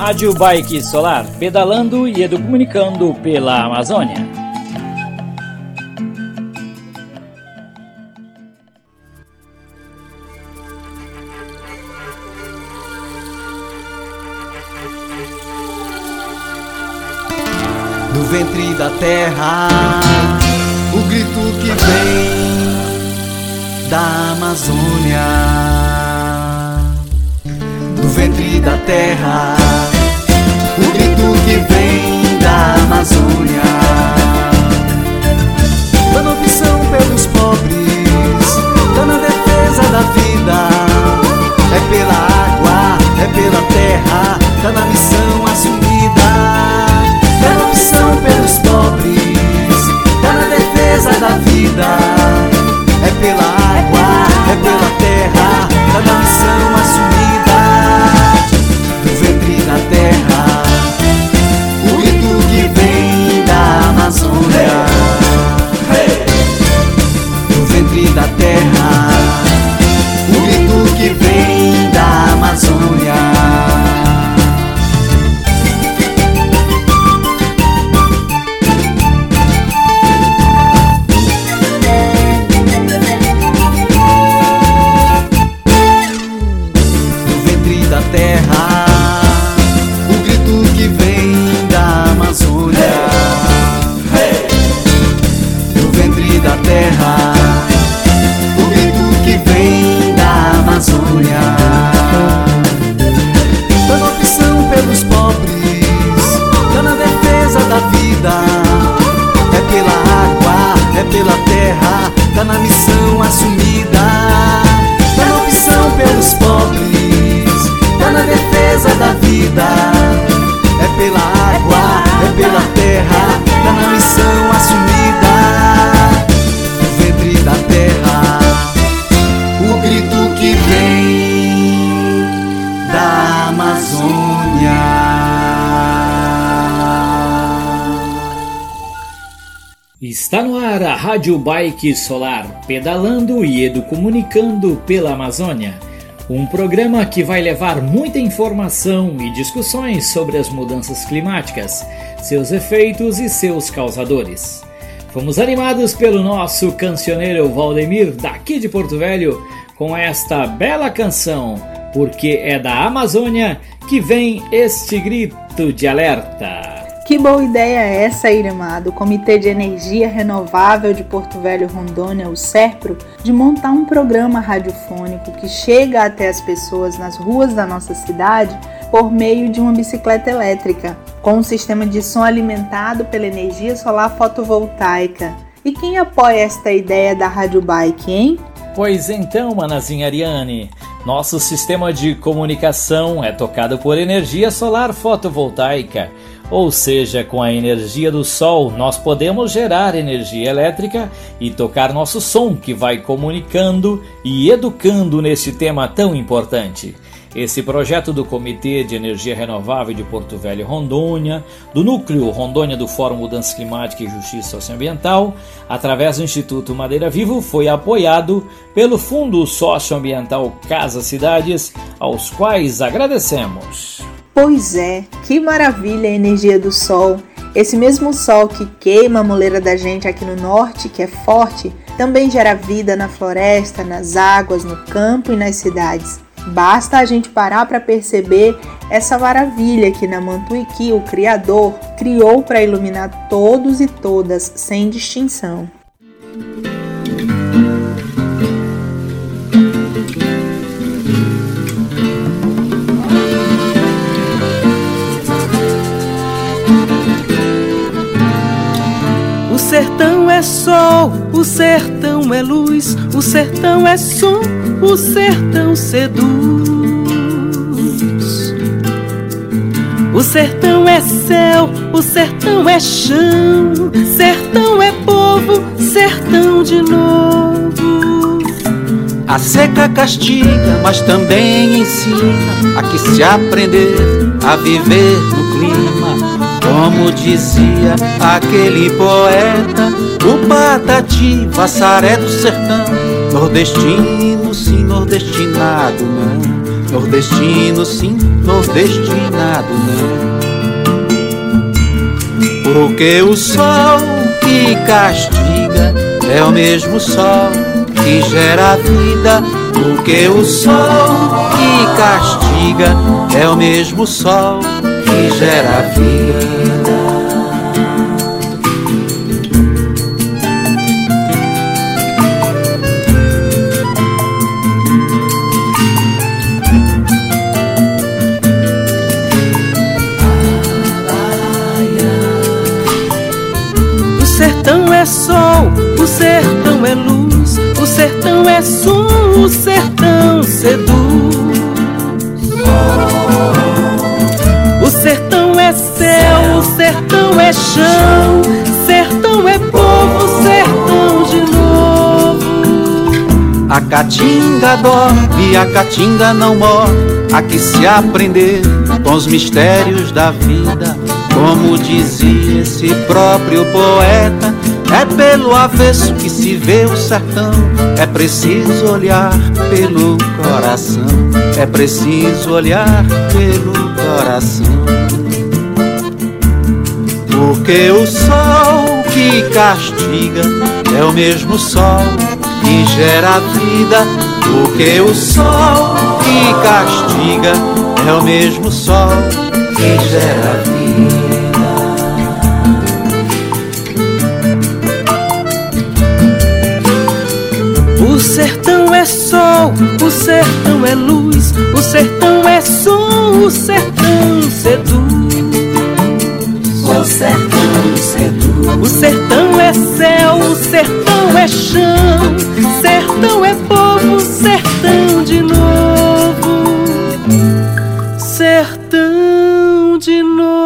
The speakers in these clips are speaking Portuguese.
Rádio Bike Solar, pedalando e educomunicando pela Amazônia. No ventre da terra, o grito que vem da Amazônia ventre da terra. Amazônia. pela terra, tá na missão assumida. Tá na opção pelos pobres, tá na defesa da vida. É pela Rádio Bike Solar, pedalando e educomunicando pela Amazônia. Um programa que vai levar muita informação e discussões sobre as mudanças climáticas, seus efeitos e seus causadores. Fomos animados pelo nosso cancioneiro Valdemir, daqui de Porto Velho, com esta bela canção, porque é da Amazônia que vem este grito de alerta. Que boa ideia é essa, Irmã, do Comitê de Energia Renovável de Porto Velho Rondônia, o SERPRO, de montar um programa radiofônico que chega até as pessoas nas ruas da nossa cidade por meio de uma bicicleta elétrica, com um sistema de som alimentado pela energia solar fotovoltaica. E quem apoia esta ideia da Rádio Bike, hein? Pois então, Manazinha Ariane, nosso sistema de comunicação é tocado por energia solar fotovoltaica ou seja, com a energia do sol, nós podemos gerar energia elétrica e tocar nosso som que vai comunicando e educando nesse tema tão importante. Esse projeto do Comitê de Energia Renovável de Porto Velho Rondônia, do Núcleo Rondônia do Fórum Mudança Climática e Justiça Socioambiental, através do Instituto Madeira Vivo, foi apoiado pelo Fundo Socioambiental Casa Cidades, aos quais agradecemos. Pois é, que maravilha a energia do sol. Esse mesmo sol que queima a moleira da gente aqui no norte, que é forte, também gera vida na floresta, nas águas, no campo e nas cidades. Basta a gente parar para perceber essa maravilha que Namantuiki, o Criador, criou para iluminar todos e todas, sem distinção. Sertão é sol, o sertão é luz, o sertão é som, o sertão seduz. O sertão é céu, o sertão é chão, sertão é povo, sertão de novo. A seca castiga, mas também ensina a que se aprender a viver no clima como dizia aquele poeta, o Patati, Vassaré do sertão, nordestino, sim, nordestinado não. Nordestino sim, nordestinado não. Porque o sol que castiga é o mesmo sol que gera vida. Porque o sol que castiga é o mesmo sol que gera vida. é sol, o sertão é luz, o sertão é som, o sertão seduz. Chão, sertão é povo, sertão de novo. A caatinga dorme, a caatinga não morre, aqui se aprender com os mistérios da vida. Como dizia esse próprio poeta, é pelo avesso que se vê o sertão. É preciso olhar pelo coração. É preciso olhar pelo coração. Porque o sol que castiga é o mesmo sol que gera vida. Porque o sol que castiga é o mesmo sol que gera vida. O sertão é sol, o sertão é luz, o sertão é som, o sertão sertão é chão, sertão é povo, sertão de novo. Sertão de novo.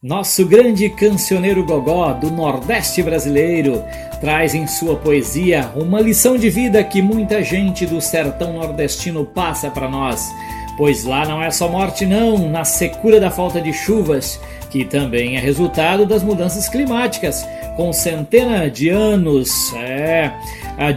Nosso grande cancioneiro gogó do Nordeste brasileiro traz em sua poesia uma lição de vida que muita gente do sertão nordestino passa para nós. Pois lá não é só morte, não, na secura da falta de chuvas, que também é resultado das mudanças climáticas, com centenas de anos é,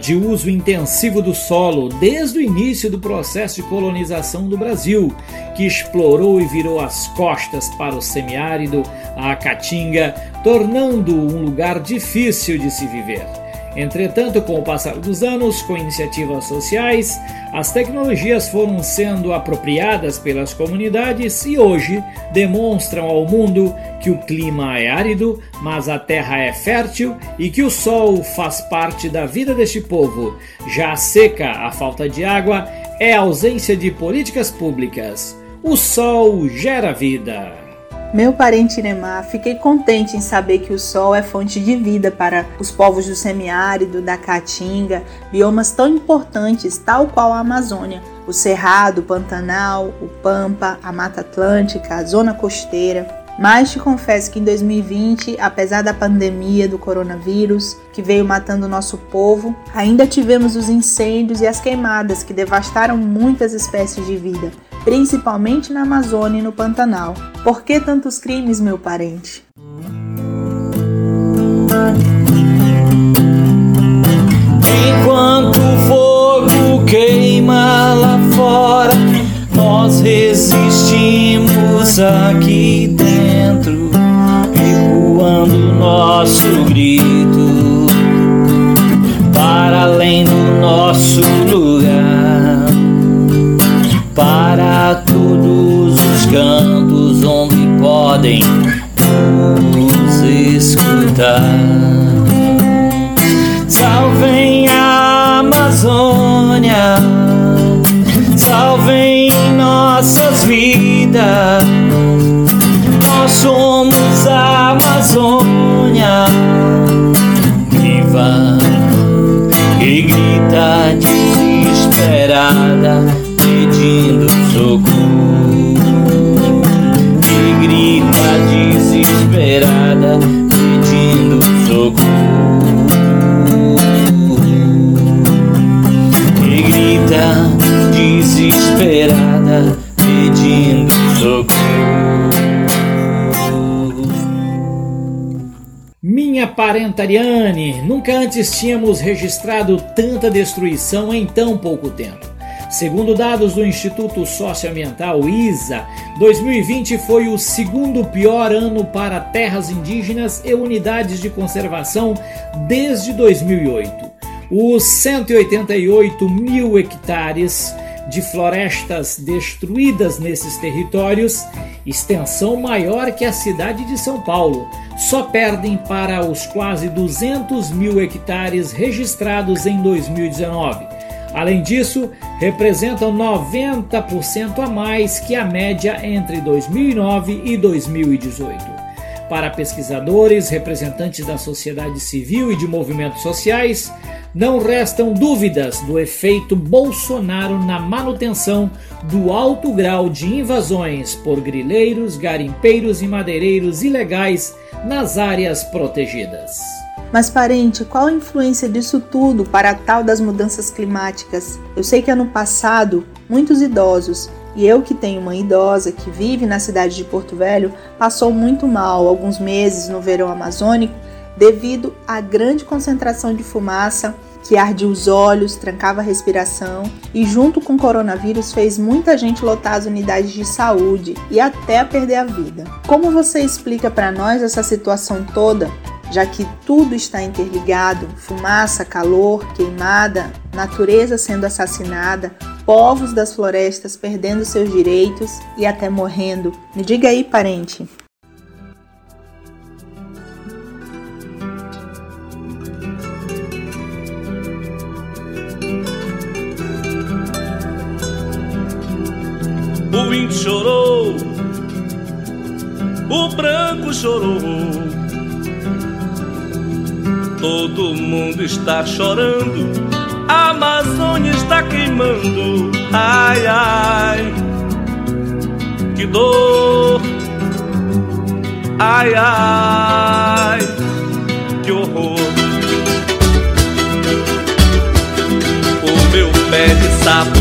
de uso intensivo do solo desde o início do processo de colonização do Brasil, que explorou e virou as costas para o semiárido, a Caatinga, tornando um lugar difícil de se viver. Entretanto, com o passar dos anos, com iniciativas sociais, as tecnologias foram sendo apropriadas pelas comunidades e hoje demonstram ao mundo que o clima é árido, mas a terra é fértil e que o sol faz parte da vida deste povo. Já a seca, a falta de água, é a ausência de políticas públicas. O sol gera vida. Meu parente Iremar, fiquei contente em saber que o sol é fonte de vida para os povos do semiárido, da Caatinga, biomas tão importantes, tal qual a Amazônia, o Cerrado, o Pantanal, o Pampa, a Mata Atlântica, a Zona Costeira. Mas te confesso que em 2020, apesar da pandemia do coronavírus que veio matando o nosso povo, ainda tivemos os incêndios e as queimadas que devastaram muitas espécies de vida principalmente na Amazônia e no Pantanal. Por que tantos crimes, meu parente? Enquanto o fogo queima lá fora, nós resistimos aqui dentro, recuando nosso grito podem nos escutar. Desesperada pedindo socorro Parentariane, nunca antes tínhamos registrado tanta destruição em tão pouco tempo. Segundo dados do Instituto Socioambiental ISA, 2020 foi o segundo pior ano para terras indígenas e unidades de conservação desde 2008. Os 188 mil hectares de florestas destruídas nesses territórios, extensão maior que a cidade de São Paulo, só perdem para os quase 200 mil hectares registrados em 2019. Além disso, representam 90% a mais que a média entre 2009 e 2018. Para pesquisadores, representantes da sociedade civil e de movimentos sociais, não restam dúvidas do efeito Bolsonaro na manutenção do alto grau de invasões por grileiros, garimpeiros e madeireiros ilegais nas áreas protegidas. Mas, parente, qual a influência disso tudo para a tal das mudanças climáticas? Eu sei que ano passado, muitos idosos, e eu que tenho uma idosa que vive na cidade de Porto Velho, passou muito mal alguns meses no verão amazônico devido à grande concentração de fumaça que ardia os olhos, trancava a respiração e, junto com o coronavírus, fez muita gente lotar as unidades de saúde e até perder a vida. Como você explica para nós essa situação toda, já que tudo está interligado fumaça, calor, queimada, natureza sendo assassinada, povos das florestas perdendo seus direitos e até morrendo? Me diga aí, parente. O índio chorou, o branco chorou. Todo mundo está chorando, a Amazônia está queimando. Ai, ai, que dor. Ai, ai, que horror. O meu pé de sapo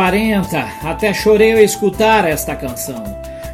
40, até chorei ao escutar esta canção.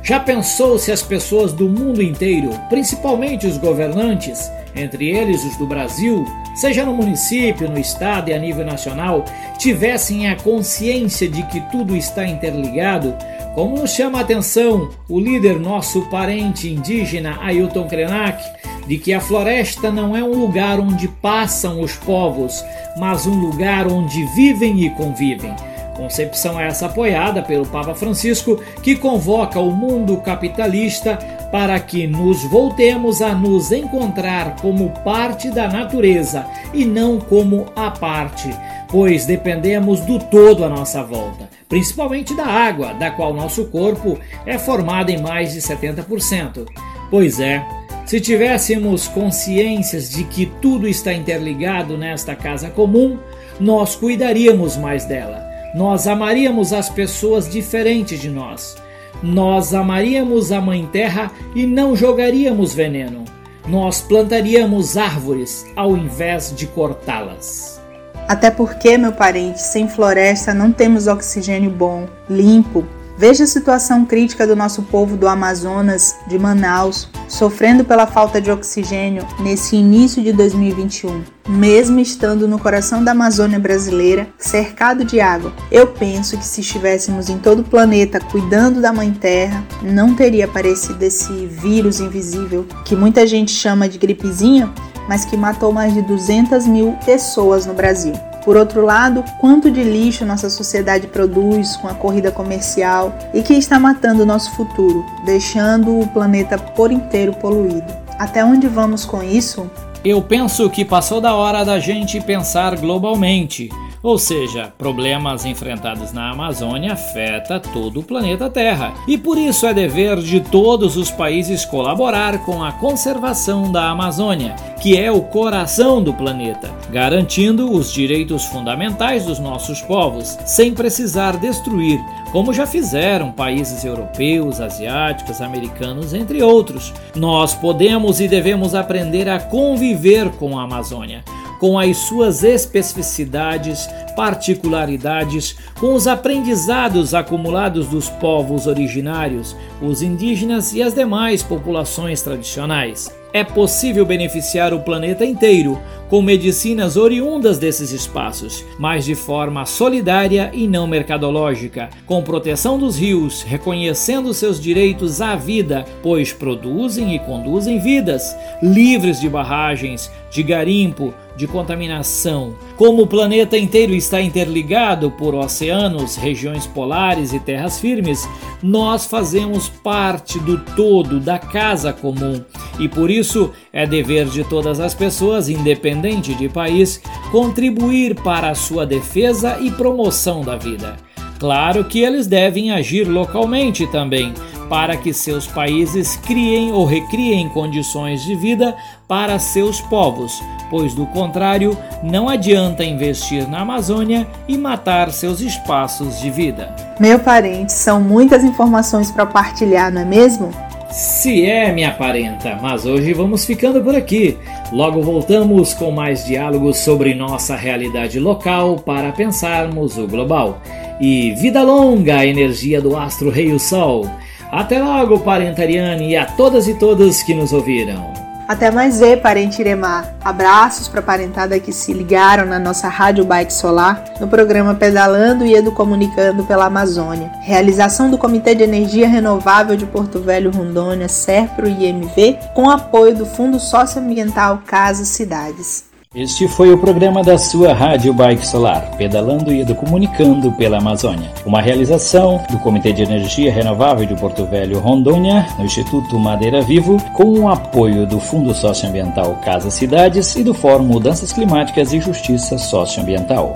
Já pensou se as pessoas do mundo inteiro, principalmente os governantes, entre eles os do Brasil, seja no município, no estado e a nível nacional, tivessem a consciência de que tudo está interligado, como nos chama a atenção o líder nosso parente indígena Ailton Krenak, de que a floresta não é um lugar onde passam os povos, mas um lugar onde vivem e convivem. Concepção essa apoiada pelo Papa Francisco, que convoca o mundo capitalista para que nos voltemos a nos encontrar como parte da natureza e não como a parte, pois dependemos do todo à nossa volta, principalmente da água, da qual nosso corpo é formado em mais de 70%. Pois é, se tivéssemos consciências de que tudo está interligado nesta casa comum, nós cuidaríamos mais dela. Nós amaríamos as pessoas diferentes de nós. Nós amaríamos a Mãe Terra e não jogaríamos veneno. Nós plantaríamos árvores ao invés de cortá-las. Até porque, meu parente, sem floresta não temos oxigênio bom, limpo, Veja a situação crítica do nosso povo do Amazonas, de Manaus, sofrendo pela falta de oxigênio nesse início de 2021, mesmo estando no coração da Amazônia brasileira, cercado de água. Eu penso que se estivéssemos em todo o planeta cuidando da Mãe Terra, não teria aparecido esse vírus invisível que muita gente chama de gripezinha, mas que matou mais de 200 mil pessoas no Brasil. Por outro lado, quanto de lixo nossa sociedade produz com a corrida comercial e que está matando o nosso futuro, deixando o planeta por inteiro poluído. Até onde vamos com isso? Eu penso que passou da hora da gente pensar globalmente ou seja, problemas enfrentados na Amazônia afeta todo o planeta Terra. E por isso é dever de todos os países colaborar com a conservação da Amazônia, que é o coração do planeta, garantindo os direitos fundamentais dos nossos povos, sem precisar destruir, como já fizeram países europeus, asiáticos, americanos, entre outros. Nós podemos e devemos aprender a conviver com a Amazônia com as suas especificidades, particularidades, com os aprendizados acumulados dos povos originários, os indígenas e as demais populações tradicionais. É possível beneficiar o planeta inteiro com medicinas oriundas desses espaços, mas de forma solidária e não mercadológica, com proteção dos rios, reconhecendo seus direitos à vida, pois produzem e conduzem vidas, livres de barragens, de garimpo, de contaminação. Como o planeta inteiro está interligado por oceanos, regiões polares e terras firmes, nós fazemos parte do todo da casa comum e por isso é dever de todas as pessoas, independente de país, contribuir para a sua defesa e promoção da vida. Claro que eles devem agir localmente também, para que seus países criem ou recriem condições de vida para seus povos, pois do contrário, não adianta investir na Amazônia e matar seus espaços de vida. Meu parente, são muitas informações para partilhar, não é mesmo? Se é, minha parenta, mas hoje vamos ficando por aqui. Logo voltamos com mais diálogos sobre nossa realidade local para pensarmos o global. E vida longa a energia do astro Rei o Sol. Até logo, parenta Ariane, e a todas e todos que nos ouviram. Até mais ver, parente Iremar. Abraços para a parentada que se ligaram na nossa Rádio Bike Solar no programa Pedalando e Edu Comunicando pela Amazônia. Realização do Comitê de Energia Renovável de Porto Velho Rondônia, SERPRO IMV, com apoio do Fundo Socioambiental Casa Cidades. Este foi o programa da sua Rádio Bike Solar, pedalando e comunicando pela Amazônia. Uma realização do Comitê de Energia Renovável de Porto Velho, Rondônia, no Instituto Madeira Vivo, com o apoio do Fundo Socioambiental Casa Cidades e do Fórum Mudanças Climáticas e Justiça Socioambiental.